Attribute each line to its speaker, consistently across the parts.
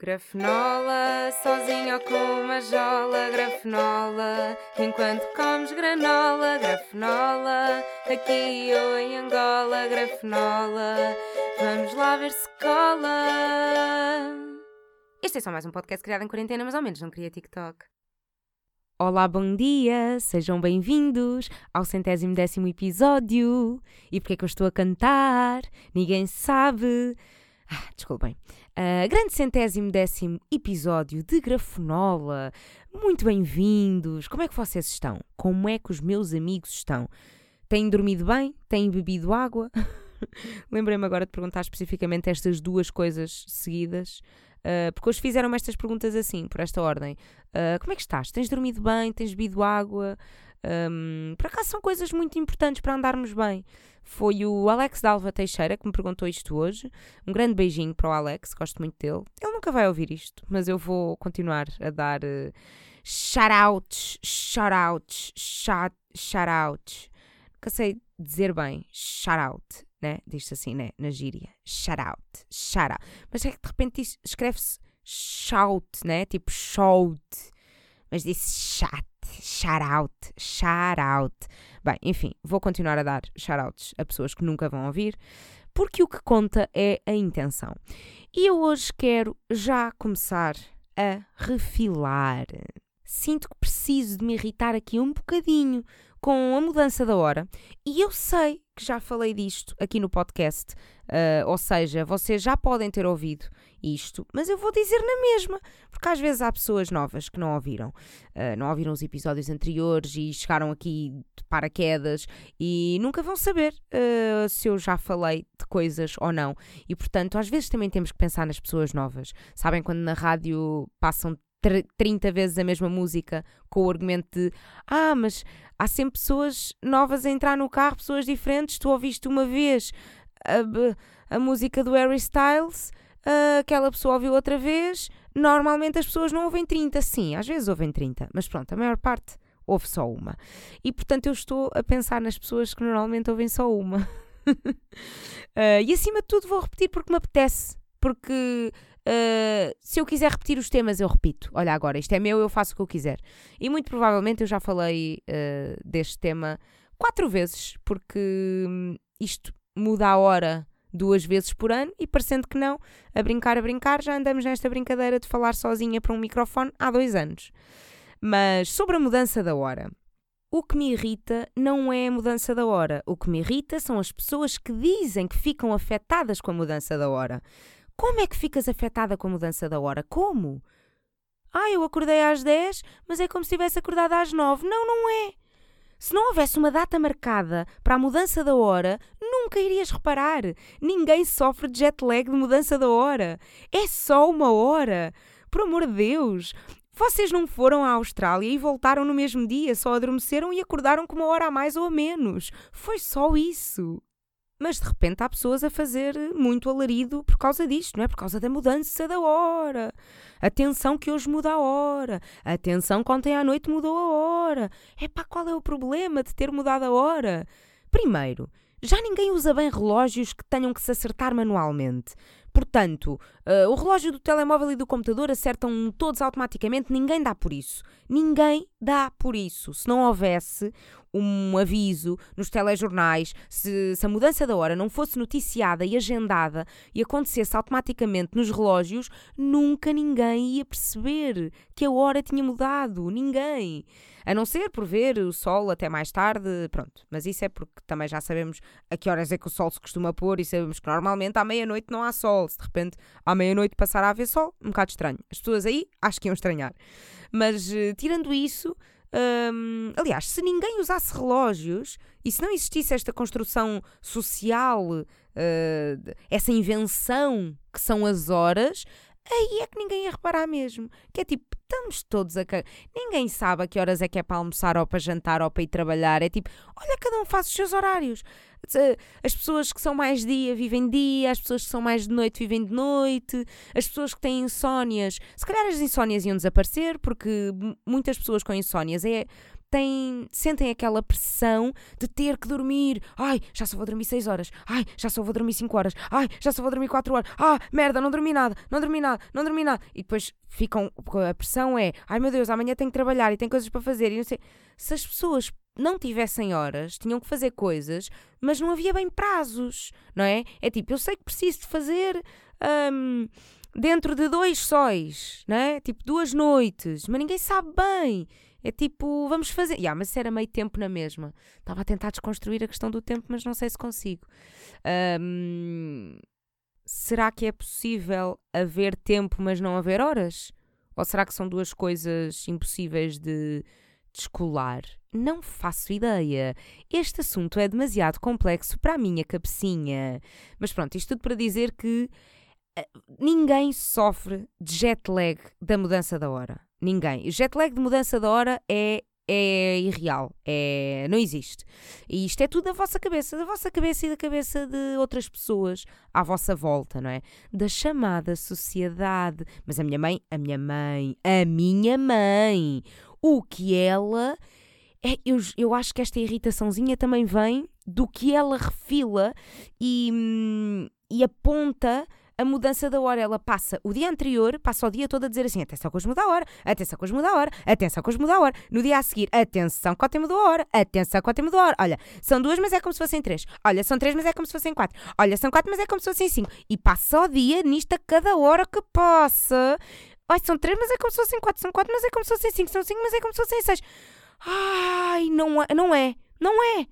Speaker 1: Grafenola, sozinho ou com uma jola, grafenola, enquanto comes granola, grafenola, aqui ou em Angola, grafenola, vamos lá ver se cola. Este é só mais um podcast criado em quarentena, mas ao menos não queria TikTok. Olá, bom dia, sejam bem-vindos ao centésimo décimo episódio. E porquê é que eu estou a cantar? Ninguém sabe. Ah, desculpem. Uh, grande centésimo décimo episódio de Grafonola. Muito bem-vindos. Como é que vocês estão? Como é que os meus amigos estão? Têm dormido bem? Têm bebido água? Lembrei-me agora de perguntar especificamente estas duas coisas seguidas. Uh, porque hoje fizeram-me estas perguntas assim, por esta ordem. Uh, como é que estás? Tens dormido bem? Tens bebido água? Um, por acaso são coisas muito importantes para andarmos bem. Foi o Alex Dalva Teixeira que me perguntou isto hoje. Um grande beijinho para o Alex, gosto muito dele. Ele nunca vai ouvir isto, mas eu vou continuar a dar uh, shout-outs, shout-outs, shout, shout-outs. Nunca sei dizer bem, shout-out, né? Diz-se assim, né? Na gíria. Shout-out, shout-out. Mas é que de repente escreve-se shout, né? Tipo shout. Mas disse chat shout out, shout out. Bem, enfim, vou continuar a dar shout outs a pessoas que nunca vão ouvir, porque o que conta é a intenção. E eu hoje quero já começar a refilar. Sinto que preciso de me irritar aqui um bocadinho com a mudança da hora, e eu sei que já falei disto aqui no podcast, uh, ou seja, vocês já podem ter ouvido isto, mas eu vou dizer na mesma, porque às vezes há pessoas novas que não ouviram, uh, não ouviram os episódios anteriores e chegaram aqui de paraquedas e nunca vão saber uh, se eu já falei de coisas ou não. E portanto, às vezes também temos que pensar nas pessoas novas. Sabem quando na rádio passam 30 vezes a mesma música com o argumento de ah, mas há sempre pessoas novas a entrar no carro, pessoas diferentes. Tu ouviste uma vez a, a música do Harry Styles, uh, aquela pessoa ouviu outra vez. Normalmente as pessoas não ouvem 30, sim, às vezes ouvem 30, mas pronto, a maior parte ouve só uma. E portanto eu estou a pensar nas pessoas que normalmente ouvem só uma. uh, e acima de tudo vou repetir porque me apetece. Porque Uh, se eu quiser repetir os temas, eu repito. Olha, agora, isto é meu, eu faço o que eu quiser. E muito provavelmente eu já falei uh, deste tema quatro vezes, porque hum, isto muda a hora duas vezes por ano e parecendo que não, a brincar, a brincar, já andamos nesta brincadeira de falar sozinha para um microfone há dois anos. Mas sobre a mudança da hora. O que me irrita não é a mudança da hora. O que me irrita são as pessoas que dizem que ficam afetadas com a mudança da hora. Como é que ficas afetada com a mudança da hora? Como? Ah, eu acordei às 10, mas é como se tivesse acordado às 9. Não, não é. Se não houvesse uma data marcada para a mudança da hora, nunca irias reparar. Ninguém sofre de jet lag de mudança da hora. É só uma hora. Por amor de Deus. Vocês não foram à Austrália e voltaram no mesmo dia, só adormeceram e acordaram com uma hora a mais ou a menos. Foi só isso. Mas de repente há pessoas a fazer muito alarido por causa disto, não é? Por causa da mudança da hora. Atenção que hoje muda a hora. Atenção que ontem à noite mudou a hora. É pá, qual é o problema de ter mudado a hora? Primeiro, já ninguém usa bem relógios que tenham que se acertar manualmente. Portanto, uh, o relógio do telemóvel e do computador acertam todos automaticamente, ninguém dá por isso. Ninguém dá por isso. Se não houvesse um aviso nos telejornais, se, se, a mudança da hora não fosse noticiada e agendada e acontecesse automaticamente nos relógios, nunca ninguém ia perceber que a hora tinha mudado. Ninguém. A não ser por ver o sol até mais tarde, pronto. Mas isso é porque também já sabemos a que horas é que o sol se costuma pôr e sabemos que normalmente à meia-noite não há sol. Se de repente à meia-noite passar a haver sol, um bocado estranho. As pessoas aí acho que iam estranhar. Mas uh, tirando isso, aliás, se ninguém usasse relógios e se não existisse esta construção social, uh, essa invenção que são as horas, aí é que ninguém ia reparar mesmo. Que é tipo, estamos todos a. Ninguém sabe a que horas é que é para almoçar ou para jantar ou para ir trabalhar. É tipo, olha, cada um faz os seus horários. As pessoas que são mais dia vivem dia, as pessoas que são mais de noite vivem de noite, as pessoas que têm insónias. Se calhar as insónias iam desaparecer, porque muitas pessoas com insónias é
Speaker 2: têm, sentem aquela pressão de ter que dormir. Ai, já só vou dormir 6 horas. Ai, já só vou dormir 5 horas. Ai, já só vou dormir 4 horas. Ah, merda, não dormi nada, não dormi nada, não dormi nada. E depois ficam. A pressão é: ai meu Deus, amanhã tenho que trabalhar e tenho coisas para fazer. E não sei. Se as pessoas não tivessem horas, tinham que fazer coisas, mas não havia bem prazos, não é? É tipo, eu sei que preciso de fazer. Hum, dentro de dois sóis, né? Tipo duas noites, mas ninguém sabe bem. É tipo, vamos fazer. Yeah, mas isso era meio tempo na mesma. Estava a tentar desconstruir a questão do tempo, mas não sei se consigo. Um, será que é possível haver tempo, mas não haver horas? Ou será que são duas coisas impossíveis de descolar? Não faço ideia. Este assunto é demasiado complexo para a minha cabecinha. Mas pronto, isto tudo para dizer que ninguém sofre de jet lag da mudança da hora. Ninguém. O jet lag de mudança da hora é é irreal, é, não existe. E isto é tudo da vossa cabeça, da vossa cabeça e da cabeça de outras pessoas à vossa volta, não é? Da chamada sociedade. Mas a minha mãe, a minha mãe, a minha mãe, o que ela. É, eu, eu acho que esta irritaçãozinha também vem do que ela refila e, hum, e aponta a mudança da hora, ela passa o dia anterior, passa o dia todo a dizer assim: atenção que hoje muda a hora, atenção que hoje muda a hora, atenção que hoje muda a hora. No dia a seguir, atenção que ontem mudou a hora, atenção que ontem mudou a hora. Olha, são duas, mas é como se fossem três. Olha, são três, mas é como se fossem quatro. Olha, são quatro, mas é como se fossem cinco. E passa o dia nisto a cada hora que passa. Ai, são três, mas é como se fossem quatro. São quatro, mas é como se fossem cinco. São cinco, mas é como se fossem seis. Ai, não é, não é, não é.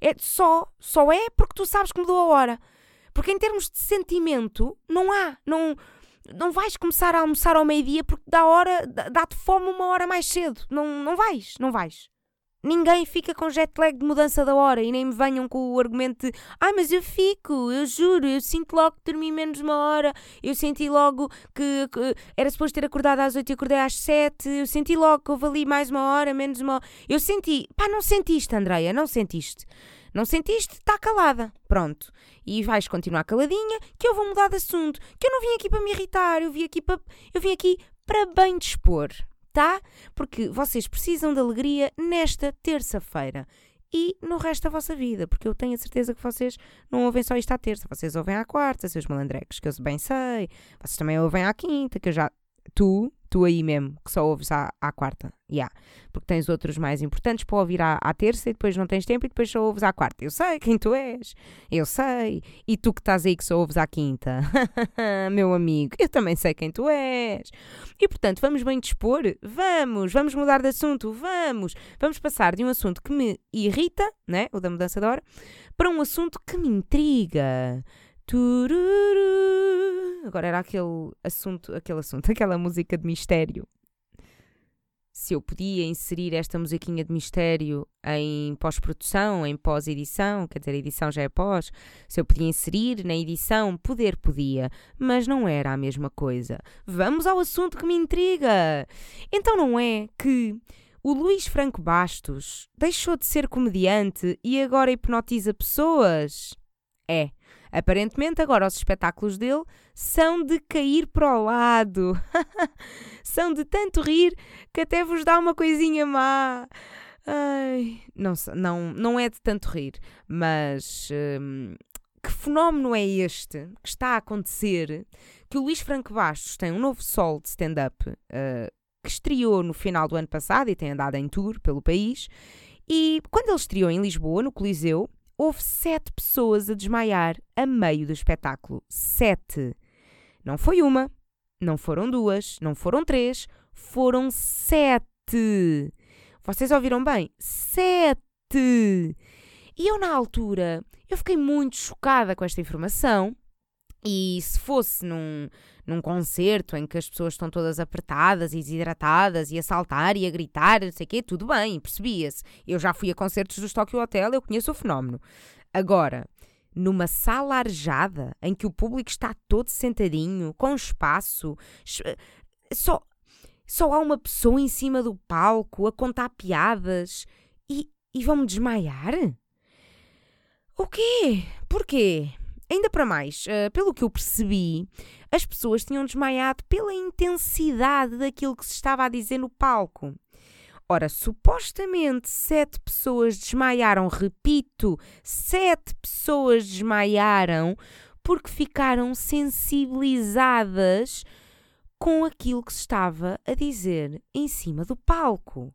Speaker 2: É só, só é porque tu sabes que mudou a hora. Porque em termos de sentimento, não há. Não, não vais começar a almoçar ao meio-dia porque dá hora, dá-te fome uma hora mais cedo. Não, não vais, não vais. Ninguém fica com jet lag de mudança da hora e nem me venham com o argumento de ai, ah, mas eu fico, eu juro, eu sinto logo que dormi menos uma hora, eu senti logo que, que era suposto ter acordado às 8 e acordei às 7, eu senti logo que houve ali mais uma hora, menos uma hora. Eu senti, pá, não sentiste, Andreia, não sentiste. Não sentiste? Está calada. Pronto. E vais continuar caladinha, que eu vou mudar de assunto. Que eu não vim aqui para me irritar, eu vim aqui para, eu vim aqui para bem dispor, tá? Porque vocês precisam de alegria nesta terça-feira e no resto da vossa vida, porque eu tenho a certeza que vocês não ouvem só isto à terça, vocês ouvem à quarta, seus malandrecos, que eu bem sei, vocês também ouvem à quinta, que eu já. Tu, tu aí mesmo, que só ouves à, à quarta. Yeah. Porque tens outros mais importantes para ouvir à, à, terça e depois não tens tempo e depois só ouves à quarta. Eu sei quem tu és. Eu sei. E tu que estás aí que só ouves à quinta. Meu amigo, eu também sei quem tu és. E portanto, vamos bem dispor? Vamos. Vamos mudar de assunto? Vamos. Vamos passar de um assunto que me irrita, né? o da mudança de hora, para um assunto que me intriga. Tururu. Agora era aquele assunto, aquele assunto, aquela música de mistério. Se eu podia inserir esta musiquinha de mistério em pós-produção, em pós-edição, quer dizer, a edição já é pós, se eu podia inserir na edição, poder podia, mas não era a mesma coisa. Vamos ao assunto que me intriga. Então não é que o Luís Franco Bastos deixou de ser comediante e agora hipnotiza pessoas? É. Aparentemente, agora os espetáculos dele são de cair para o lado. são de tanto rir que até vos dá uma coisinha má. Ai, não, não, não é de tanto rir, mas hum, que fenómeno é este que está a acontecer? Que o Luís Franco Bastos tem um novo sol de stand-up uh, que estreou no final do ano passado e tem andado em tour pelo país. E quando ele estreou em Lisboa, no Coliseu, houve sete pessoas a desmaiar a meio do espetáculo. Sete. Não foi uma, não foram duas, não foram três, foram sete. Vocês ouviram bem? Sete! E eu, na altura, eu fiquei muito chocada com esta informação. E se fosse num, num concerto em que as pessoas estão todas apertadas e desidratadas e a saltar e a gritar, não sei o quê, tudo bem, percebia-se. Eu já fui a concertos do Tokyo Hotel, eu conheço o fenómeno. Agora, numa sala arejada em que o público está todo sentadinho, com espaço, só, só há uma pessoa em cima do palco a contar piadas e, e vão-me desmaiar? O quê? Porquê? Ainda para mais, uh, pelo que eu percebi, as pessoas tinham desmaiado pela intensidade daquilo que se estava a dizer no palco. Ora, supostamente sete pessoas desmaiaram, repito, sete pessoas desmaiaram porque ficaram sensibilizadas com aquilo que se estava a dizer em cima do palco.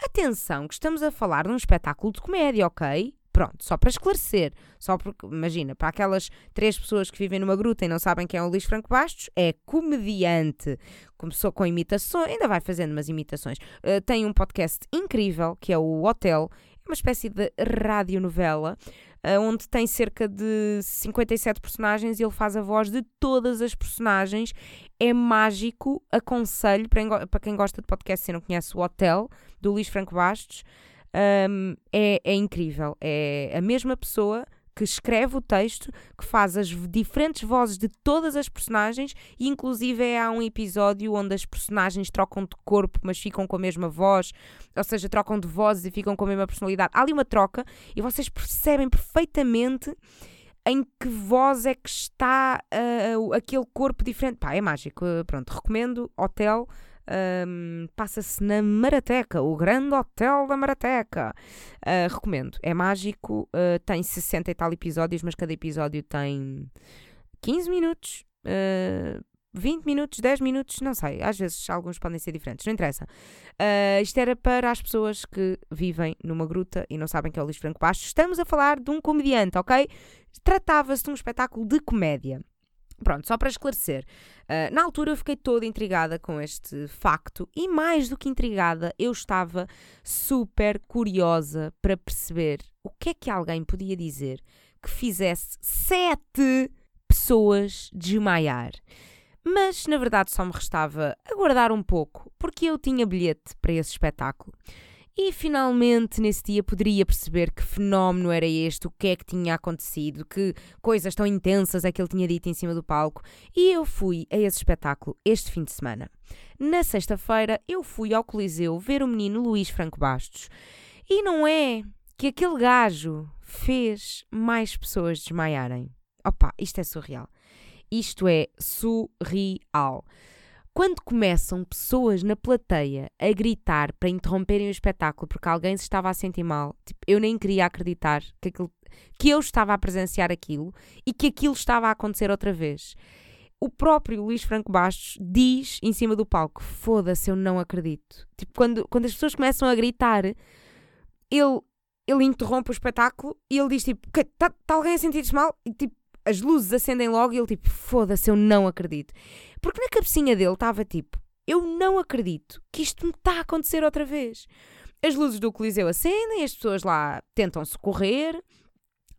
Speaker 2: Atenção, que estamos a falar de um espetáculo de comédia, ok? Pronto, só para esclarecer, só porque, imagina, para aquelas três pessoas que vivem numa gruta e não sabem quem é o Luís Franco Bastos, é comediante. Começou com imitações, ainda vai fazendo umas imitações. Uh, tem um podcast incrível, que é o Hotel, é uma espécie de radionovela, uh, onde tem cerca de 57 personagens e ele faz a voz de todas as personagens. É mágico, aconselho, para, para quem gosta de podcast e não conhece o Hotel, do Luís Franco Bastos, um, é, é incrível. É a mesma pessoa que escreve o texto, que faz as diferentes vozes de todas as personagens e inclusive há um episódio onde as personagens trocam de corpo, mas ficam com a mesma voz, ou seja, trocam de vozes e ficam com a mesma personalidade. Há ali uma troca e vocês percebem perfeitamente em que voz é que está uh, aquele corpo diferente. Pá, é mágico. Pronto, recomendo Hotel um, Passa-se na Marateca, o grande hotel da Marateca. Uh, recomendo, é mágico, uh, tem 60 e tal episódios, mas cada episódio tem 15 minutos. Uh, 20 minutos, 10 minutos, não sei, às vezes alguns podem ser diferentes, não interessa. Uh, isto era para as pessoas que vivem numa gruta e não sabem que é o Luís Franco Baixo. Estamos a falar de um comediante, ok? Tratava-se de um espetáculo de comédia. Pronto, só para esclarecer. Uh, na altura eu fiquei toda intrigada com este facto e, mais do que intrigada, eu estava super curiosa para perceber o que é que alguém podia dizer que fizesse sete pessoas desmaiar. Mas, na verdade, só me restava aguardar um pouco, porque eu tinha bilhete para esse espetáculo. E finalmente nesse dia poderia perceber que fenómeno era este, o que é que tinha acontecido, que coisas tão intensas é que ele tinha dito em cima do palco. E eu fui a esse espetáculo este fim de semana. Na sexta-feira eu fui ao Coliseu ver o menino Luís Franco Bastos. E não é que aquele gajo fez mais pessoas desmaiarem. Opa, isto é surreal. Isto é surreal. Quando começam pessoas na plateia a gritar para interromperem o espetáculo porque alguém se estava a sentir mal, tipo, eu nem queria acreditar que, aquilo, que eu estava a presenciar aquilo e que aquilo estava a acontecer outra vez. O próprio Luís Franco Bastos diz em cima do palco: Foda-se, eu não acredito. Tipo, quando, quando as pessoas começam a gritar, ele, ele interrompe o espetáculo e ele diz: Tipo, está tá alguém a sentir-se mal? E tipo, as luzes acendem logo e ele tipo, foda-se, eu não acredito. Porque na cabecinha dele estava tipo, eu não acredito que isto me está a acontecer outra vez. As luzes do Coliseu acendem, as pessoas lá tentam socorrer,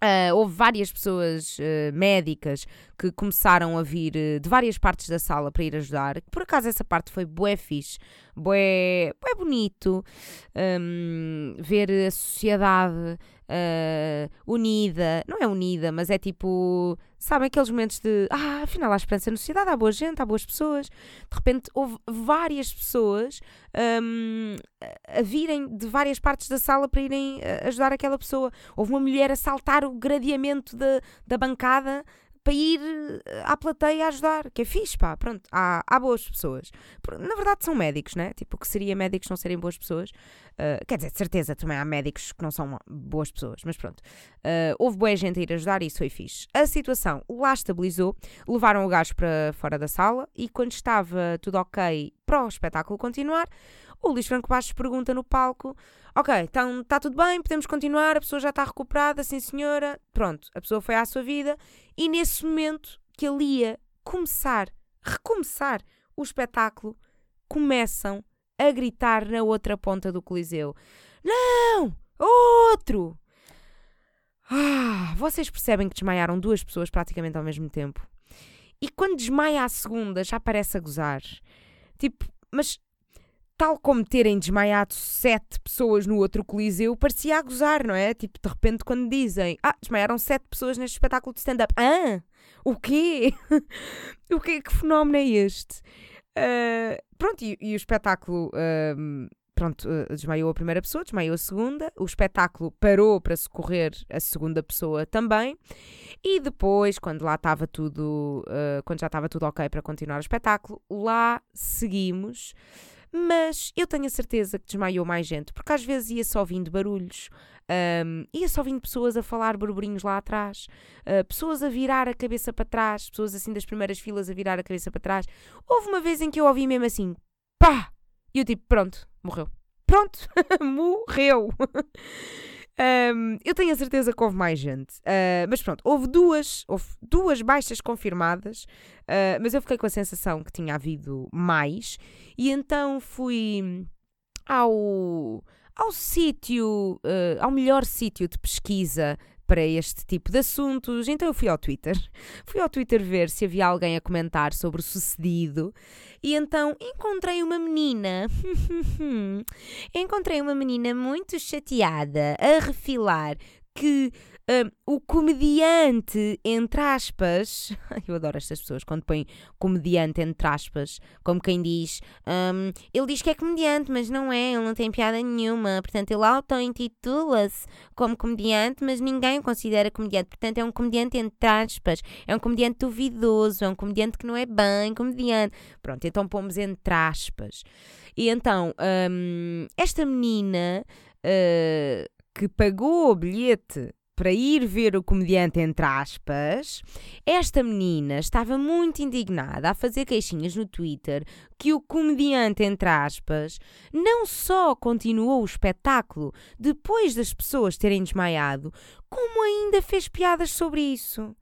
Speaker 2: Uh, houve várias pessoas uh, médicas que começaram a vir uh, de várias partes da sala para ir ajudar. Por acaso essa parte foi bué fixe, bué, bué bonito um, ver a sociedade unida. Não é unida, mas é tipo, sabem aqueles momentos de ah, afinal há esperança na sociedade, há boa gente, há boas pessoas. De repente houve várias pessoas um, a virem de várias partes da sala para irem ajudar aquela pessoa. Houve uma mulher a saltar o gradeamento de, da bancada para ir eh, à plateia ajudar, que é fixe, pá, pronto, há, há boas pessoas. Na verdade são médicos, né? Tipo, o que seria médicos não serem boas pessoas? Uh, quer dizer, de certeza também há médicos que não são boas pessoas, mas pronto. Uh, houve boa gente a ir ajudar e isso foi fixe. A situação lá estabilizou, levaram o gajo para fora da sala e quando estava tudo ok para o espetáculo continuar, o Luís Franco Bastos pergunta no palco: Ok, então está tudo bem, podemos continuar, a pessoa já está recuperada, sim senhora. Pronto, a pessoa foi à sua vida e nesse momento que ele ia começar, recomeçar o espetáculo, começam a gritar na outra ponta do Coliseu: Não! Outro! Ah, vocês percebem que desmaiaram duas pessoas praticamente ao mesmo tempo. E quando desmaia a segunda, já parece a gozar. Tipo, mas tal como terem desmaiado sete pessoas no outro coliseu, parecia a gozar, não é? Tipo, de repente, quando dizem, ah, desmaiaram sete pessoas neste espetáculo de stand-up. Ah, o quê? o quê? Que fenómeno é este? Uh, pronto, e, e, o espetáculo, uh, pronto, uh, desmaiou a primeira pessoa, desmaiou a segunda, o espetáculo parou para socorrer a segunda pessoa também, e depois, quando lá estava tudo, quando já estava tudo ok para continuar o espetáculo, lá seguimos Mas eu tenho a certeza que desmaiou mais gente, porque às vezes ia só vindo barulhos, um, ia só vindo pessoas a falar burburinhos lá atrás, uh, pessoas a virar a cabeça para trás, pessoas assim das primeiras filas a virar a cabeça para trás. Houve uma vez em que eu ouvi mesmo assim, pá! E eu tipo, pronto, morreu. Pronto, morreu. Um, eu tenho a certeza que houve mais gente. Uh, mas pronto, houve duas, houve duas baixas confirmadas, uh, mas eu fiquei com a sensação que tinha havido mais. E então fui ao, ao sítio, uh, ao melhor sítio de pesquisa para este tipo de assuntos. Então eu fui ao Twitter. Fui ao Twitter ver se havia alguém a comentar sobre o sucedido. E então encontrei uma menina. encontrei uma menina muito chateada a refilar que um, o comediante, entre aspas, eu adoro estas pessoas quando põem comediante entre aspas, como quem diz, um, ele diz que é comediante, mas não é, ele não tem piada nenhuma, portanto ele auto-intitula-se como comediante, mas ninguém o considera comediante, portanto é um comediante entre aspas, é um comediante duvidoso, é um comediante que não é bem comediante. Pronto, então pomos entre aspas. E então, um, esta menina uh, que pagou o bilhete para ir ver o comediante, entre aspas, esta menina estava muito indignada a fazer queixinhas no Twitter que o comediante, entre aspas, não só continuou o espetáculo depois das pessoas terem desmaiado, como ainda fez piadas sobre isso.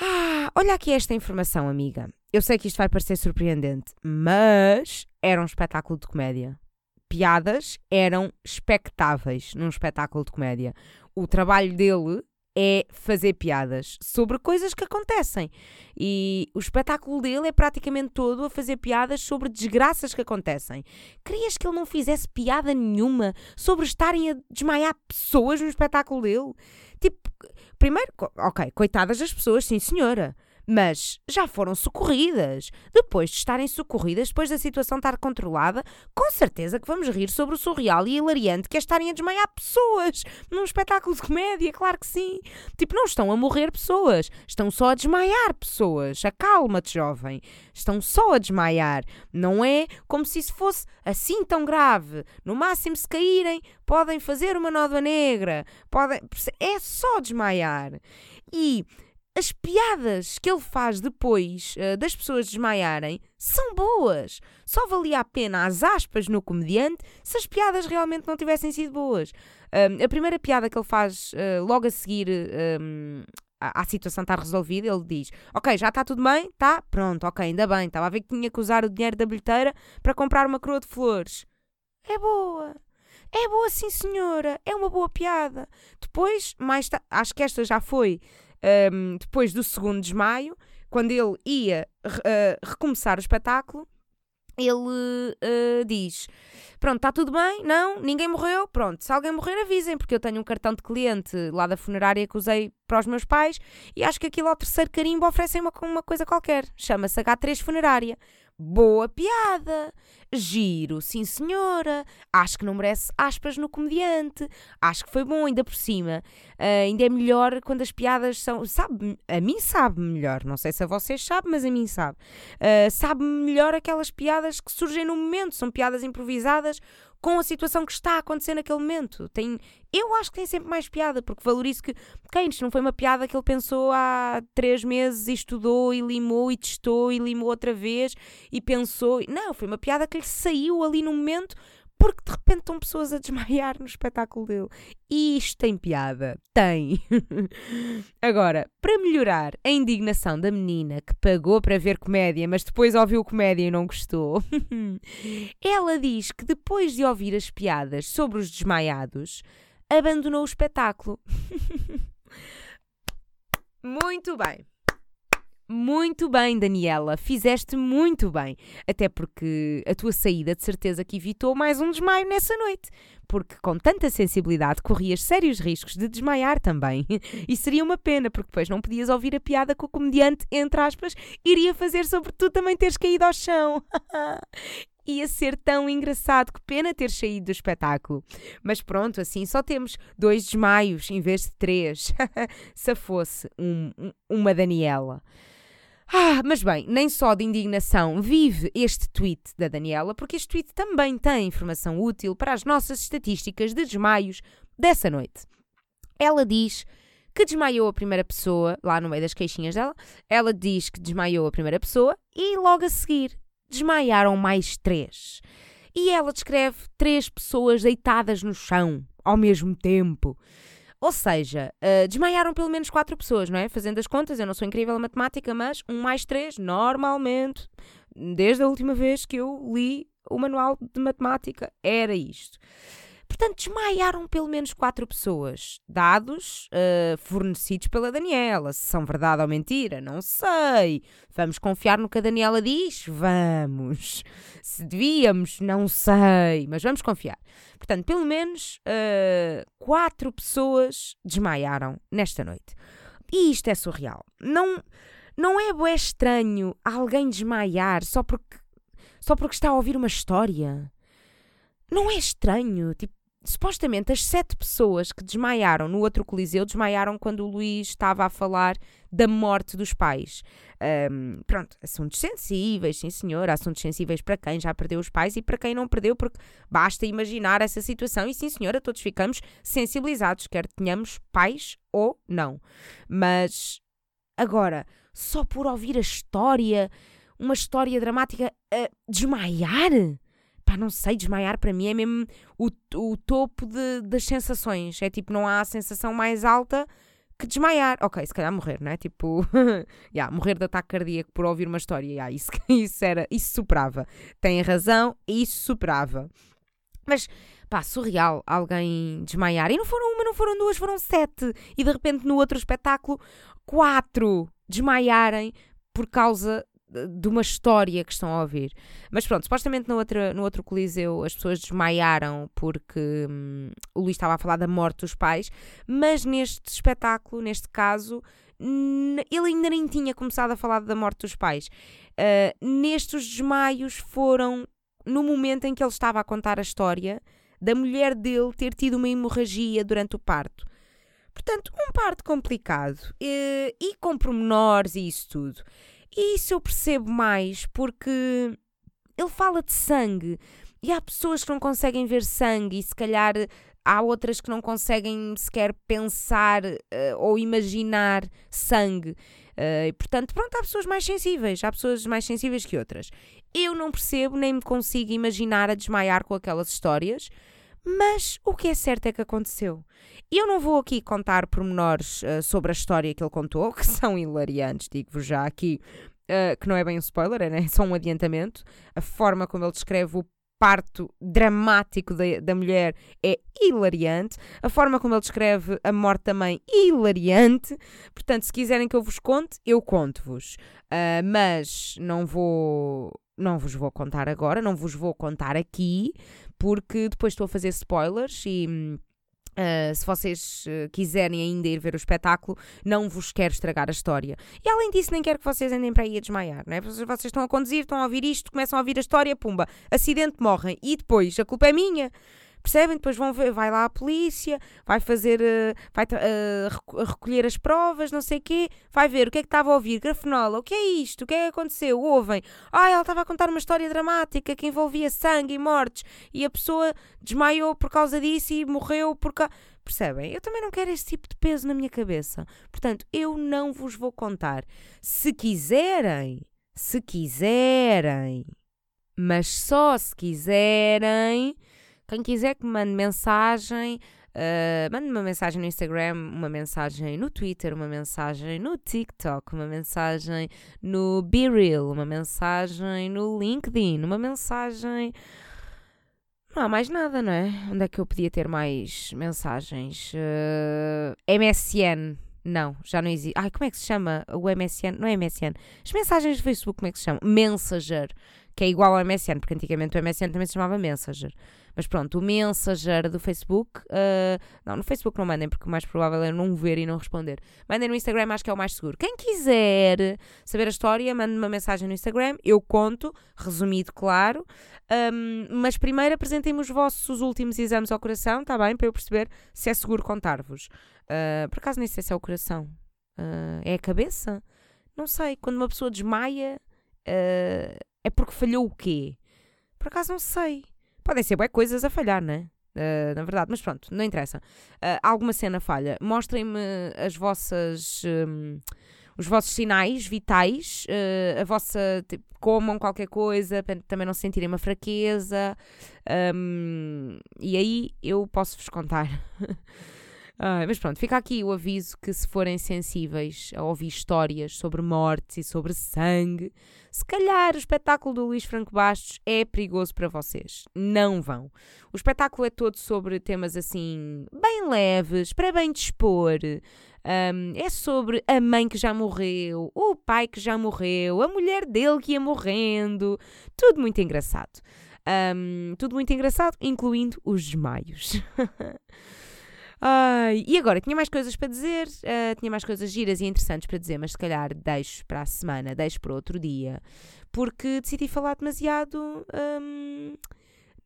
Speaker 2: Ah, olha aqui esta informação, amiga. Eu sei que isto vai parecer surpreendente, mas era um espetáculo de comédia piadas eram espectáveis num espetáculo de comédia o trabalho dele é fazer piadas sobre coisas que acontecem. E o espetáculo dele é praticamente todo a fazer piadas sobre desgraças que acontecem. Querias que ele não fizesse piada nenhuma sobre estarem a desmaiar pessoas no espetáculo dele? Tipo, primeiro, ok, coitadas das pessoas, sim senhora mas já foram socorridas. Depois de estarem socorridas, depois da situação estar controlada, com certeza que vamos rir sobre o surreal e hilariante que é estarem a desmaiar pessoas num espetáculo de comédia, claro que sim. Tipo, não estão a morrer pessoas, estão só a desmaiar pessoas. Acalma-te, jovem. Estão só a desmaiar. Não é como se isso fosse assim tão grave. No máximo, se caírem, podem fazer uma nódoa negra. Podem... É só desmaiar. E as piadas que ele faz depois uh, das pessoas desmaiarem são boas. Só valia a pena as aspas no comediante se as piadas realmente não tivessem sido boas. a primeira piada que ele faz uh, logo a seguir um, à, situação estar resolvida, ele diz: Ok, já está tudo bem? Tá? Pronto, ok, ainda bem. Estava a ver que tinha que usar o dinheiro da bilheteira para comprar uma coroa de flores. É boa. É boa, sim, senhora. É uma boa piada. Depois, mais acho que esta já foi um, depois do segundo desmaio, quando ele ia uh, recomeçar o espetáculo, ele uh, diz: Pronto, está tudo bem? Não, ninguém morreu? Pronto, se alguém morrer, avisem, porque eu tenho um cartão de cliente lá da funerária que usei para os meus pais e acho que aquilo ao terceiro carimbo oferecem uma, uma coisa qualquer. Chama-se H3 Funerária. Boa piada! Giro, sim senhora. Acho que não merece aspas no comediante. Acho que foi bom, ainda por cima. Uh, ainda é melhor quando as piadas são. Sabe, a mim sabe melhor. Não sei se a vocês sabem, mas a mim sabe. Uh, sabe melhor aquelas piadas que surgem no momento. São piadas improvisadas com a situação que está a acontecer naquele momento. Tem, eu acho que tem sempre mais piada, porque valorizo que, quem isto não foi uma piada que ele pensou há três meses e estudou e limou e testou e limou outra vez e pensou. Não, foi uma piada que lhe saiu ali no momento porque de repente estão pessoas a desmaiar no espetáculo dele. E isto tem piada. Tem. Agora, para melhorar a indignação da menina que pagou para ver comédia, mas depois ouviu comédia e não gostou, ela diz que depois de ouvir as piadas sobre os desmaiados, abandonou o espetáculo. Muito bem. Muito bem, Daniela, fizeste muito bem. Até porque a tua saída de certeza que evitou mais um desmaio nessa noite. Porque com tanta sensibilidade corrias sérios riscos de desmaiar também. E seria uma pena, porque depois não podias ouvir a piada que o comediante, entre aspas, iria fazer sobre tu também teres caído ao chão. ia ser tão engraçado. Que pena ter saído do espetáculo. Mas pronto, assim só temos dois desmaios em vez de três. Se fosse um, uma Daniela. Ah, mas bem, nem só de indignação vive este tweet da Daniela, porque este tweet também tem informação útil para as nossas estatísticas de desmaios dessa noite. Ela diz que desmaiou a primeira pessoa, lá no meio das queixinhas dela, ela diz que desmaiou a primeira pessoa e logo a seguir desmaiaram mais três. E ela descreve três pessoas deitadas no chão ao mesmo tempo. Ou seja, uh, desmaiaram pelo menos quatro pessoas, não é? Fazendo as contas, eu não sou incrível a matemática, mas um mais três, normalmente, desde a última vez que eu li o manual de matemática, era isto. Portanto, desmaiaram pelo menos quatro pessoas. Dados uh, fornecidos pela Daniela. Se são verdade ou mentira, não sei. Vamos confiar no que a Daniela diz? Vamos. Se devíamos, não sei. Mas vamos confiar. Portanto, pelo menos uh, quatro pessoas desmaiaram nesta noite. E isto é surreal. Não, não é bué estranho alguém desmaiar só porque, só porque está a ouvir uma história? Não é estranho? Tipo, supostamente as sete pessoas que desmaiaram no outro coliseu desmaiaram quando o Luís estava a falar da morte dos pais. Um, pronto, assuntos sensíveis, sim senhor, assuntos sensíveis para quem já perdeu os pais e para quem não perdeu, porque basta imaginar essa situação e sim senhora, todos ficamos sensibilizados, quer tenhamos pais ou não. Mas agora, só por ouvir a história, uma história dramática, uh, desmaiar? Pá, não sei, desmaiar para mim é mesmo o, o topo de, das sensações. É tipo, não há sensação mais alta que desmaiar. Ok, se calhar morrer, não é? Tipo, yeah, morrer de ataque cardíaco por ouvir uma história. Yeah, isso, isso, era, isso superava. Tem razão, isso superava. Mas, pá, surreal alguém desmaiar. E não foram uma, não foram duas, foram sete. E de repente no outro espetáculo, quatro desmaiarem por causa de uma história que estão a ouvir. Mas pronto, supostamente no outro, no outro Coliseu as pessoas desmaiaram porque hum, o Luís estava a falar da morte dos pais, mas neste espetáculo, neste caso, ele ainda nem tinha começado a falar da morte dos pais. Uh, nestes desmaios foram no momento em que ele estava a contar a história da mulher dele ter tido uma hemorragia durante o parto. Portanto, um parto complicado e, e com pormenores e isso tudo. E isso eu percebo mais porque ele fala de sangue e há pessoas que não conseguem ver sangue e se calhar há outras que não conseguem sequer pensar uh, ou imaginar sangue. Uh, e, portanto, pronto, há pessoas mais sensíveis, há pessoas mais sensíveis que outras. Eu não percebo nem me consigo imaginar a desmaiar com aquelas histórias, mas o que é certo é que aconteceu. Eu não vou aqui contar pormenores uh, sobre a história que ele contou, que são hilariantes, digo-vos já aqui, uh, que não é bem um spoiler, é né? só um adiantamento. A forma como ele descreve o parto dramático da, da mulher é hilariante. A forma como ele descreve a morte também, hilariante. Portanto, se quiserem que eu vos conte, eu conto-vos. Uh, mas não vou. Não vos vou contar agora, não vos vou contar aqui, porque depois estou a fazer spoilers e. Uh, se vocês uh, quiserem ainda ir ver o espetáculo, não vos quero estragar a história. E além disso, nem quero que vocês andem para aí a desmaiar, não é? Vocês, vocês estão a conduzir, estão a ouvir isto, começam a ouvir a história, pumba, acidente, morrem. E depois, a culpa é minha. Percebem? Depois vão ver, vai lá a polícia, vai fazer, uh, vai uh, recolher as provas, não sei o quê, vai ver o que é que estava a ouvir, grafenola, o que é isto, o que é que aconteceu, ouvem. Ah, ela estava a contar uma história dramática que envolvia sangue e mortes e a pessoa desmaiou por causa disso e morreu por causa... Percebem? Eu também não quero esse tipo de peso na minha cabeça. Portanto, eu não vos vou contar. Se quiserem, se quiserem, mas só se quiserem quem quiser que mande mensagem, uh, mande uma mensagem no Instagram, uma mensagem no Twitter, uma mensagem no TikTok, uma mensagem no BeReal, uma mensagem no LinkedIn, uma mensagem. Não há mais nada, não é? Onde é que eu podia ter mais mensagens? Uh, eh, MSN. Não, já não existe. Ai, como é que se chama o MSN? Não é MSN. As mensagens do Facebook, como é que se chama? Messenger, que é igual ao MSN, porque antigamente o MSN também se chamava Messenger. Mas pronto, o Messenger do Facebook. Uh, não, no Facebook não mandem, porque o mais provável é não ver e não responder. Mandem no Instagram, acho que é o mais seguro. Quem quiser saber a história, mande uma mensagem no Instagram. Eu conto, resumido, claro. Um, mas primeiro apresentem-me os vossos últimos exames ao coração, está bem? Para eu perceber se é seguro contar-vos. Uh, por acaso nem sei se é o coração. Uh, é a cabeça? Não sei. Quando uma pessoa desmaia, uh, é porque falhou o quê? Por acaso não sei. Podem ser bem coisas a falhar, não é? Uh, na verdade, mas pronto, não interessa. Uh, alguma cena falha. Mostrem-me as vossas. Um, os vossos sinais vitais, uh, a vossa. Tipo, comam qualquer coisa, para também não sentirem uma fraqueza. Um, e aí eu posso-vos contar. Ah, mas pronto, fica aqui o aviso que se forem sensíveis a ouvir histórias sobre mortes e sobre sangue, se calhar o espetáculo do Luís Franco Bastos é perigoso para vocês. Não vão. O espetáculo é todo sobre temas assim, bem leves, para bem dispor. Um, é sobre a mãe que já morreu, o pai que já morreu, a mulher dele que ia morrendo. Tudo muito engraçado. Um, tudo muito engraçado, incluindo os desmaios. Ai, e agora, tinha mais coisas para dizer, uh, tinha mais coisas giras e interessantes para dizer, mas se calhar deixo para a semana, deixo para outro dia, porque decidi falar demasiado um,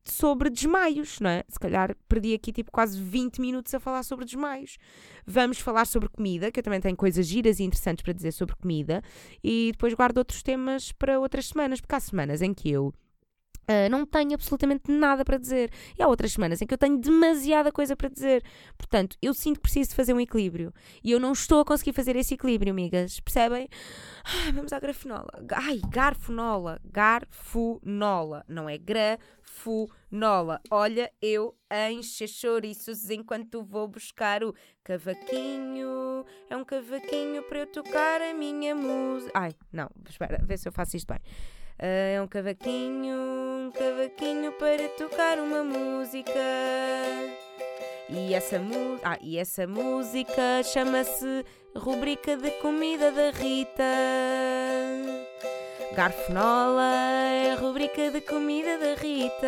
Speaker 2: sobre desmaios, não é? Se calhar perdi aqui tipo quase 20 minutos a falar sobre desmaios. Vamos falar sobre comida, que eu também tenho coisas giras e interessantes para dizer sobre comida, e depois guardo outros temas para outras semanas, porque há semanas em que eu Uh, não tenho absolutamente nada para dizer. E há outras semanas em que eu tenho demasiada coisa para dizer. Portanto, eu sinto que preciso de fazer um equilíbrio. E eu não estou a conseguir fazer esse equilíbrio, amigas. Percebem? Ai, vamos à grafenola. Ai, garfonola. Garfonola. Não é grafonola. Olha, eu encho chouriços enquanto vou buscar o cavaquinho. É um cavaquinho para eu tocar a minha música. Ai, não. Espera, vê se eu faço isto bem. Ah, é um cavaquinho, um cavaquinho para tocar uma música. E essa, ah, e essa música chama-se Rubrica de Comida da Rita. Garfonola é a rubrica de comida da Rita.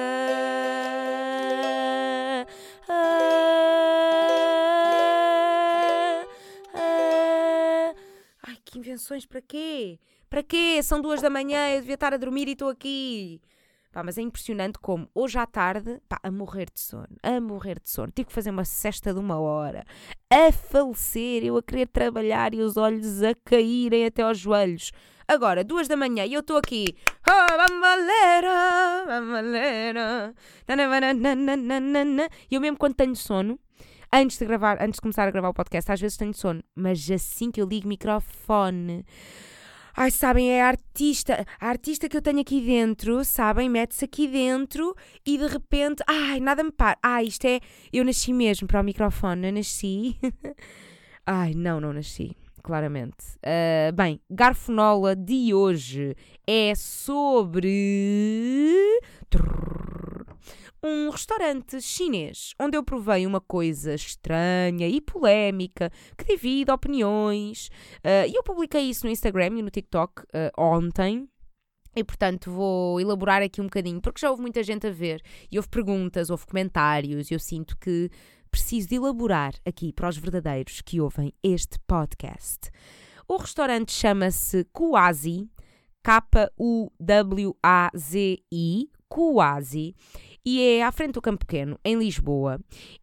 Speaker 2: Invenções para quê? Para quê? São duas da manhã, eu devia estar a dormir e estou aqui. Pá, mas é impressionante como hoje à tarde, pá, a morrer de sono, a morrer de sono. Tive que fazer uma cesta de uma hora, a falecer, eu a querer trabalhar e os olhos a caírem até aos joelhos. Agora, duas da manhã e eu estou aqui. Oh, bambalera, bambalera. E eu mesmo quando tenho sono, antes de gravar, antes de começar a gravar o podcast, às vezes tenho sono, mas assim que eu ligo o microfone Ai, sabem, é a artista, a artista que eu tenho aqui dentro, sabem, mete-se aqui dentro e de repente, ai, nada me para. Ai, isto é, eu nasci mesmo para o microfone, eu nasci. ai, não, não nasci, claramente. Uh, bem, Garfonola de hoje é sobre um restaurante chinês onde eu provei uma coisa estranha e polémica que divide opiniões. Uh, e eu publiquei isso no Instagram e no TikTok uh, ontem. E portanto vou elaborar aqui um bocadinho, porque já houve muita gente a ver e houve perguntas, houve comentários, e eu sinto que preciso de elaborar aqui para os verdadeiros que ouvem este podcast. O restaurante chama-se Kuazi, K-U-W-A-Z-I, Kuazi, e é à frente do Campo Pequeno, em Lisboa.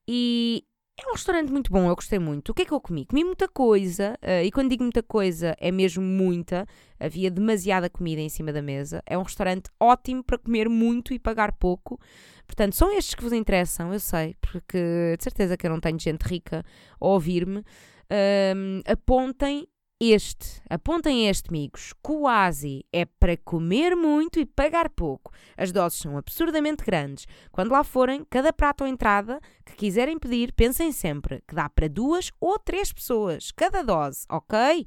Speaker 2: E é um restaurante muito bom, eu gostei muito. O que é que eu comi? Comi muita coisa, uh, e quando digo muita coisa, é mesmo muita. Havia demasiada comida em cima da mesa. É um restaurante ótimo para comer muito e pagar pouco. Portanto, são estes que vos interessam, eu sei, porque de certeza que eu não tenho gente rica a ouvir-me. Um, apontem este, apontem este, amigos. Coasi é para comer muito e pagar pouco. As doses são absurdamente grandes. Quando lá forem, cada prato ou entrada que quiserem pedir, pensem sempre que dá para duas ou três pessoas, cada dose, ok?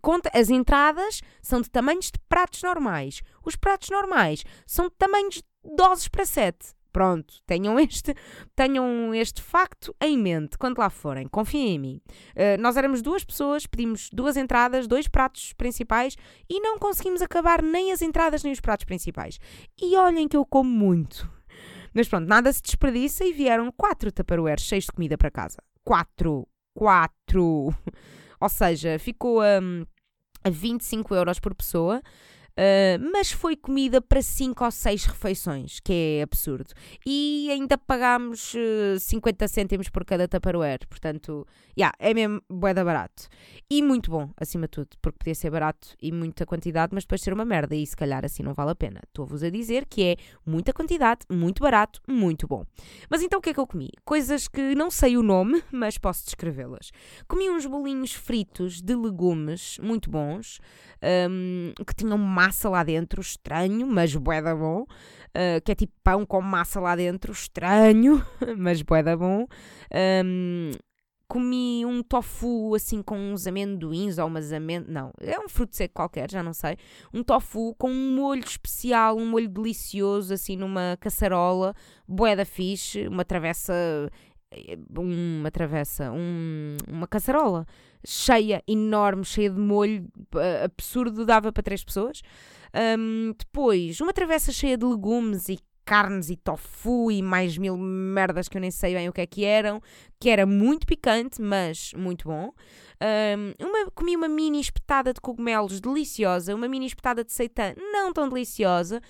Speaker 2: Conta, as entradas são de tamanhos de pratos normais. Os pratos normais são de tamanhos de doses para sete. Pronto, tenham este, tenham este facto em mente quando lá forem, confiem em mim. Uh, nós éramos duas pessoas, pedimos duas entradas, dois pratos principais e não conseguimos acabar nem as entradas nem os pratos principais. E olhem que eu como muito. Mas pronto, nada se desperdiça e vieram quatro taparoeiros cheios de comida para casa. Quatro! Quatro! Ou seja, ficou um, a 25 euros por pessoa. Uh, mas foi comida para 5 ou 6 refeições, que é absurdo. E ainda pagámos uh, 50 cêntimos por cada Tupperware, portanto, yeah, é mesmo boeda barato. E muito bom, acima de tudo, porque podia ser barato e muita quantidade, mas depois ser uma merda e se calhar assim não vale a pena. Estou-vos a dizer que é muita quantidade, muito barato, muito bom. Mas então o que é que eu comi? Coisas que não sei o nome, mas posso descrevê-las. Comi uns bolinhos fritos de legumes, muito bons, um, que tinham massa lá dentro, estranho, mas boeda bom. Uh, que é tipo pão com massa lá dentro, estranho, mas boeda bom. Um, comi um tofu assim com uns amendoins ou umas amendoins. Não, é um fruto seco qualquer, já não sei. Um tofu com um molho especial, um molho delicioso, assim numa caçarola, boeda fixe, uma travessa. Eh, uma travessa, um, uma caçarola cheia, enorme, cheia de molho absurdo, dava para três pessoas. Um, depois, uma travessa cheia de legumes e carnes e tofu e mais mil merdas que eu nem sei bem o que é que eram, que era muito picante, mas muito bom. Um, uma, comi uma mini espetada de cogumelos deliciosa, uma mini espetada de seitã não tão deliciosa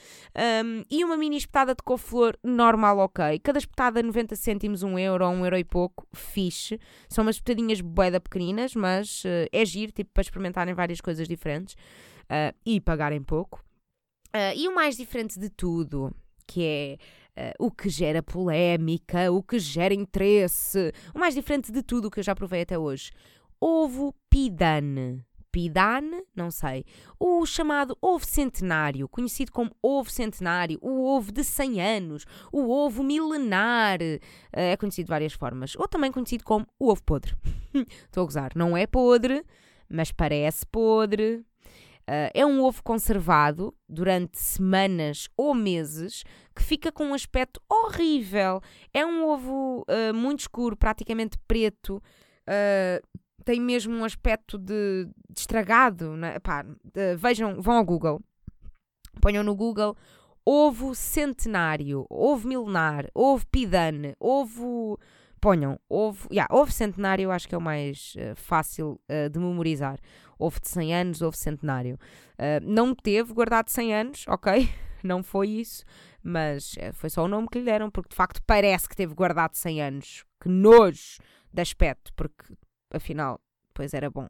Speaker 2: um, e uma mini espetada de couve-flor normal ok. Cada espetada 90 cêntimos, 1 euro ou 1 euro e pouco, fixe. São umas espetadinhas boeda pequeninas, mas uh, é giro, tipo, para experimentarem várias coisas diferentes uh, e pagarem pouco. Uh, e o mais diferente de tudo que é uh, o que gera polémica, o que gera interesse, o mais diferente de tudo que eu já provei até hoje. Ovo pidane. Pidane, não sei. O chamado ovo centenário, conhecido como ovo centenário, o ovo de 100 anos, o ovo milenar, uh, é conhecido de várias formas. Ou também conhecido como o ovo podre. Estou a gozar. Não é podre, mas parece podre. Uh, é um ovo conservado durante semanas ou meses que fica com um aspecto horrível. É um ovo uh, muito escuro, praticamente preto. Uh, tem mesmo um aspecto de, de estragado. Né? Pá, vejam, vão ao Google. Ponham no Google ovo centenário, ovo milenar, ovo pidane, ovo ponham ovo, yeah, ovo centenário eu acho que é o mais uh, fácil uh, de memorizar. Ovo de 100 anos, ovo centenário. Uh, não teve guardado 100 anos, ok? Não foi isso, mas foi só o nome que lhe deram, porque de facto parece que teve guardado 100 anos. Que nojo de aspecto, porque afinal pois era bom.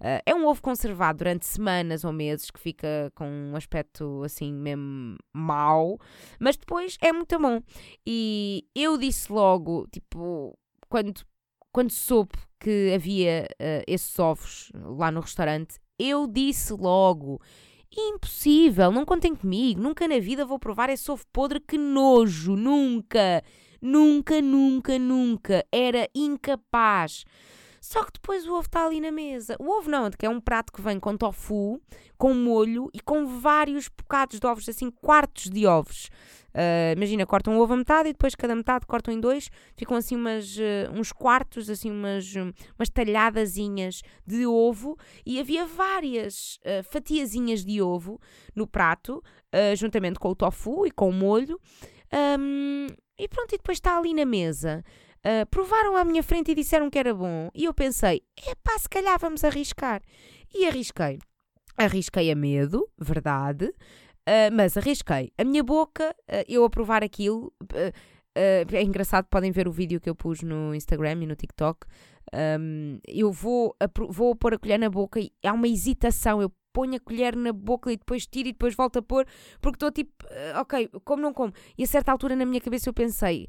Speaker 2: Uh, é um ovo conservado durante semanas ou meses que fica com um aspecto assim mesmo mau, mas depois é muito bom. E eu disse logo, tipo, quando, quando soube que havia uh, esses ovos lá no restaurante, eu disse logo. Impossível, não contem comigo, nunca na vida vou provar esse ovo podre, que nojo, nunca, nunca, nunca, nunca, era incapaz. Só que depois o ovo está ali na mesa. O ovo não, que é um prato que vem com tofu, com molho e com vários bocados de ovos, assim, quartos de ovos. Uh, imagina, cortam um ovo a metade e depois cada metade cortam em dois, ficam assim umas, uh, uns quartos, assim umas, umas talhadazinhas de ovo e havia várias uh, fatiazinhas de ovo no prato, juntamente com o tofu e com o molho. Um, e pronto, e depois está ali na mesa. Uh, provaram à minha frente e disseram que era bom. E eu pensei, epá, se calhar vamos arriscar. E arrisquei. Arrisquei a medo, verdade, uh, mas arrisquei. A minha boca, uh, eu a provar aquilo. é engraçado, podem ver o vídeo que eu pus no Instagram e no TikTok. Um, eu vou, vou pôr a colher na boca e há uma hesitação. Eu ponho a colher na boca e depois tiro e depois volto a pôr, porque estou tipo, ok, como não como? E a certa altura na minha cabeça eu pensei,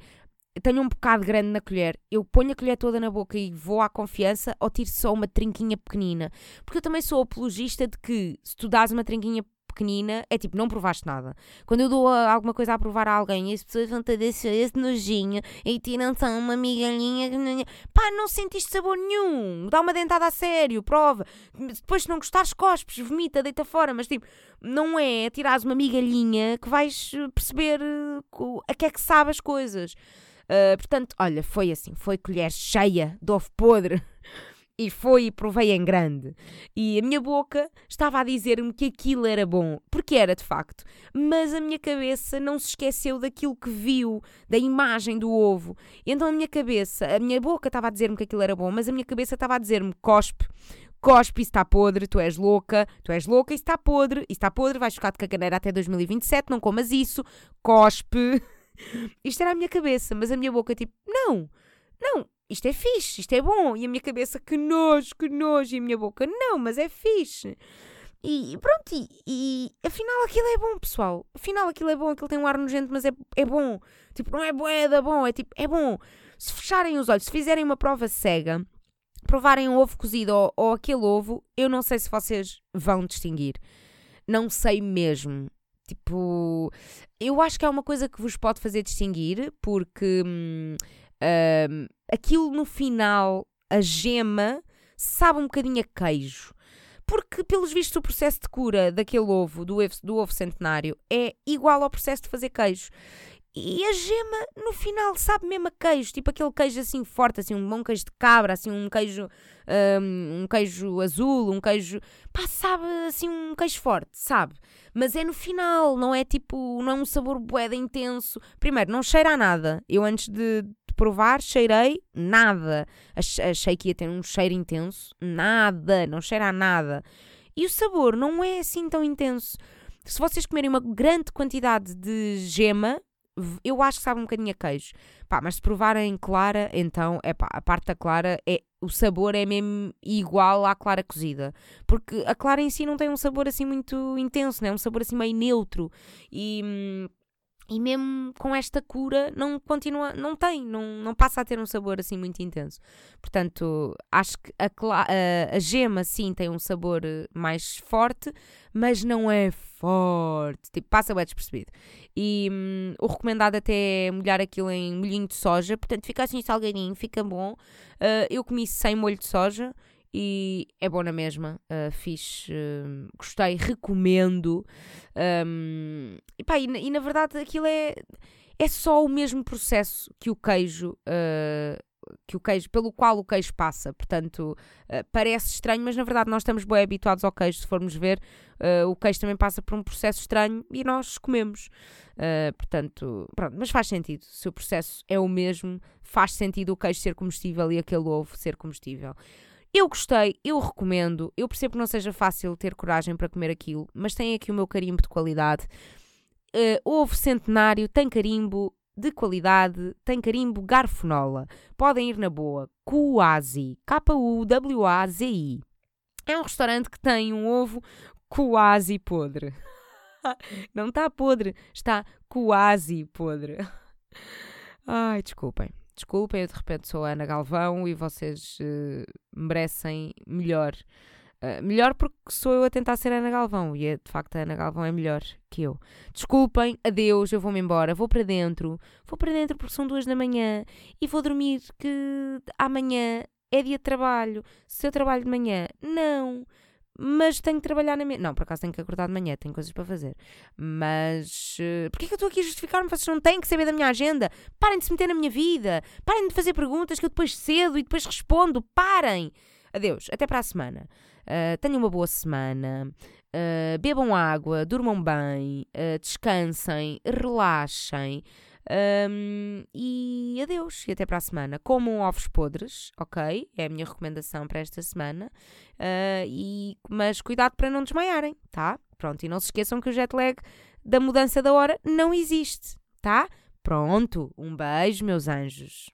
Speaker 2: tenho um bocado grande na colher, eu ponho a colher toda na boca e vou à confiança ou tiro só uma trinquinha pequenina? Porque eu também sou apologista de que se tu dás uma trinquinha pequenina, é tipo, não provaste nada. Quando eu dou alguma coisa a provar a alguém as pessoas vão ter esse, esse nojinho e tiram só uma migalhinha, pá, não sentiste sabor nenhum. Dá uma dentada a sério, prova. Depois, se não gostares, cospes, vomita, deita fora. Mas tipo, não é tirares uma migalhinha que vais perceber uh, a que é que sabe as coisas. Uh, portanto, olha, foi assim, foi colher cheia de ovo podre e foi e provei em grande. E a minha boca estava a dizer-me que aquilo era bom, porque era de facto, mas a minha cabeça não se esqueceu daquilo que viu, da imagem do ovo. Então a minha cabeça, a minha boca estava a dizer-me que aquilo era bom, mas a minha cabeça estava a dizer-me cospe, cospe, isso está podre, tu és louca, tu és louca, isso está podre, está podre, vais ficar de caganeira até 2027, não comas isso, cospe. Isto era a minha cabeça, mas a minha boca tipo, não, não, isto é fixe, isto é bom. E a minha cabeça, que nojo, que nojo. E a minha boca, não, mas é fixe. E pronto, e, e, afinal aquilo é bom, pessoal. Afinal aquilo é bom, aquilo tem um ar nojento, mas é, é bom. Tipo, não é boeda bom, é tipo, é bom. Se fecharem os olhos, se fizerem uma prova cega, provarem um ovo cozido ou, ou aquele ovo, eu não sei se vocês vão distinguir. Não sei mesmo. Tipo, eu acho que é uma coisa que vos pode fazer distinguir, porque hum, hum, aquilo no final, a gema, sabe um bocadinho a queijo. Porque, pelos vistos, o processo de cura daquele ovo, do do ovo centenário, é igual ao processo de fazer queijo. E a gema, no final, sabe mesmo a queijo, tipo aquele queijo assim forte, assim, um bom queijo de cabra, assim, um queijo, um, um queijo azul, um queijo. pá, sabe assim, um queijo forte, sabe? Mas é no final, não é tipo, não é um sabor boeda intenso. Primeiro, não cheira a nada. Eu antes de, provar, cheirei nada. Achei que ia ter um cheiro intenso, nada, não cheira a nada. E o sabor não é assim tão intenso. Se vocês comerem uma grande quantidade de gema, eu acho que sabe um bocadinho a queijo. Pá, mas se provarem clara, então, é pá, a parte da clara é o sabor é mesmo igual à clara cozida. Porque a clara em si não tem um sabor assim muito intenso, né? um sabor assim meio neutro. E hum, e mesmo com esta cura não continua, não tem, não, não passa a ter um sabor assim muito intenso. Portanto, acho que a, a, a gema sim tem um sabor mais forte, mas não é forte, tipo, passa bem despercebido. E hum, o recomendado até é molhar aquilo em molhinho de soja, portanto fica assim salgadinho, fica bom. Uh, eu comi sem molho de soja e é bom na mesma, uh, uh, gostei, recomendo. Um, e, pá, e, e, na verdade aquilo é, é só o mesmo processo que o queijo. Uh, que o queijo, pelo qual o queijo passa, portanto, parece estranho, mas na verdade nós estamos bem habituados ao queijo, se formos ver, o queijo também passa por um processo estranho e nós comemos. Portanto, pronto, mas faz sentido. Se o processo é o mesmo, faz sentido o queijo ser comestível e aquele ovo ser comestível. Eu gostei, eu recomendo. Eu percebo que não seja fácil ter coragem para comer aquilo, mas tem aqui o meu carimbo de qualidade. Uh, ovo centenário, tem carimbo de qualidade, tem carimbo garfonola. Podem ir na boa. Kuazi. K-U-W-A-Z-I. É um restaurante que tem um ovo quase podre. Não está podre, está quase podre. Ai, desculpem. Desculpem, eu de repente sou a Ana Galvão e vocês uh, merecem melhor. Uh, melhor porque sou eu a tentar ser Ana Galvão e é, de facto a Ana Galvão é melhor que eu. Desculpem, adeus, eu vou-me embora, vou para dentro, vou para dentro porque são duas da manhã e vou dormir que amanhã é dia de trabalho. Se eu trabalho de manhã, não mas tenho que trabalhar na minha. Não, por acaso tenho que acordar de manhã, tenho coisas para fazer. Mas uh, porquê que eu estou aqui a justificar-me? Vocês não têm que saber da minha agenda. Parem de se meter na minha vida. Parem de fazer perguntas que eu depois cedo e depois respondo. Parem. Adeus, até para a semana. Uh, tenham uma boa semana. Uh, bebam água, durmam bem, descansem, relaxem. Um, e adeus, e até para a semana. Comam ovos podres, ok? É a minha recomendação para esta semana. Uh, e, mas cuidado para não desmaiarem, tá? Pronto, e não se esqueçam que o jet lag da mudança da hora não existe, tá? Pronto, um beijo, meus anjos.